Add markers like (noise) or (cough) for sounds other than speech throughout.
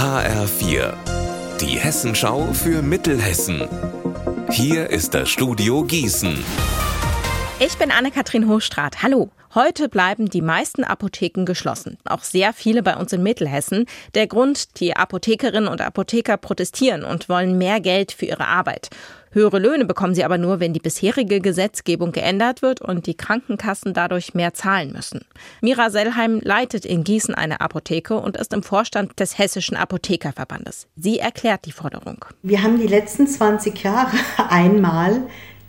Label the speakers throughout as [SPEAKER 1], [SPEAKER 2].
[SPEAKER 1] HR4, die Hessenschau für Mittelhessen. Hier ist das Studio Gießen.
[SPEAKER 2] Ich bin Anne-Kathrin Hochstrat. Hallo. Heute bleiben die meisten Apotheken geschlossen. Auch sehr viele bei uns in Mittelhessen. Der Grund, die Apothekerinnen und Apotheker protestieren und wollen mehr Geld für ihre Arbeit. Höhere Löhne bekommen sie aber nur, wenn die bisherige Gesetzgebung geändert wird und die Krankenkassen dadurch mehr zahlen müssen. Mira Sellheim leitet in Gießen eine Apotheke und ist im Vorstand des Hessischen Apothekerverbandes. Sie erklärt die Forderung.
[SPEAKER 3] Wir haben die letzten 20 Jahre (laughs) einmal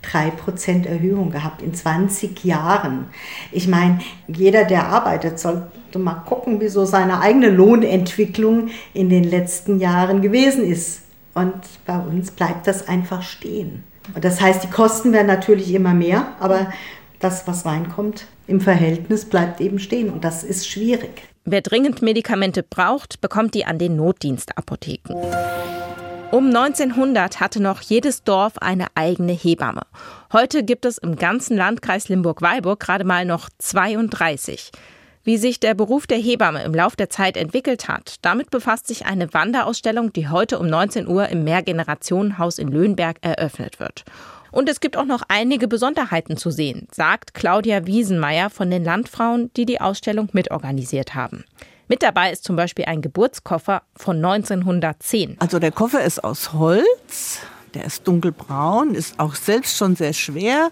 [SPEAKER 3] 3% Erhöhung gehabt in 20 Jahren. Ich meine, jeder, der arbeitet, sollte mal gucken, wie so seine eigene Lohnentwicklung in den letzten Jahren gewesen ist. Und bei uns bleibt das einfach stehen. Und das heißt, die Kosten werden natürlich immer mehr, aber das, was reinkommt, im Verhältnis bleibt eben stehen. Und das ist schwierig.
[SPEAKER 2] Wer dringend Medikamente braucht, bekommt die an den Notdienstapotheken. Um 1900 hatte noch jedes Dorf eine eigene Hebamme. Heute gibt es im ganzen Landkreis Limburg-Weilburg gerade mal noch 32. Wie sich der Beruf der Hebamme im Lauf der Zeit entwickelt hat, damit befasst sich eine Wanderausstellung, die heute um 19 Uhr im Mehrgenerationenhaus in Löhnberg eröffnet wird. Und es gibt auch noch einige Besonderheiten zu sehen, sagt Claudia Wiesenmeier von den Landfrauen, die die Ausstellung mitorganisiert haben. Mit dabei ist zum Beispiel ein Geburtskoffer von 1910.
[SPEAKER 4] Also der Koffer ist aus Holz. Der ist dunkelbraun, ist auch selbst schon sehr schwer.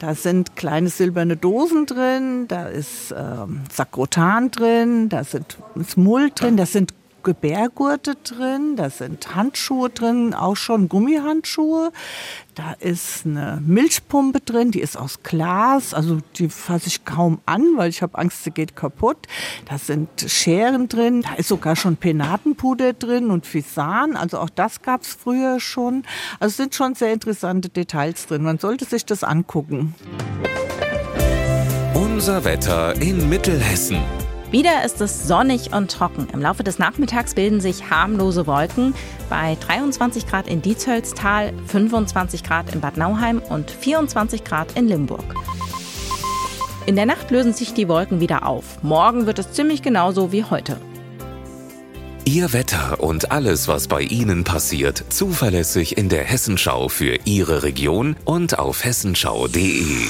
[SPEAKER 4] Da sind kleine silberne Dosen drin, da ist ähm, Sakrotan drin, da sind ist Mull drin, da sind Gebärgurte drin, da sind Handschuhe drin, auch schon Gummihandschuhe. Da ist eine Milchpumpe drin, die ist aus Glas, also die fasse ich kaum an, weil ich habe Angst, sie geht kaputt. Da sind Scheren drin, da ist sogar schon Penatenpuder drin und Fisan, also auch das gab es früher schon. Also sind schon sehr interessante Details drin, man sollte sich das angucken.
[SPEAKER 1] Unser Wetter in Mittelhessen.
[SPEAKER 2] Wieder ist es sonnig und trocken. Im Laufe des Nachmittags bilden sich harmlose Wolken bei 23 Grad in Dietshölztal, 25 Grad in Bad Nauheim und 24 Grad in Limburg. In der Nacht lösen sich die Wolken wieder auf. Morgen wird es ziemlich genauso wie heute.
[SPEAKER 1] Ihr Wetter und alles, was bei Ihnen passiert, zuverlässig in der Hessenschau für Ihre Region und auf hessenschau.de.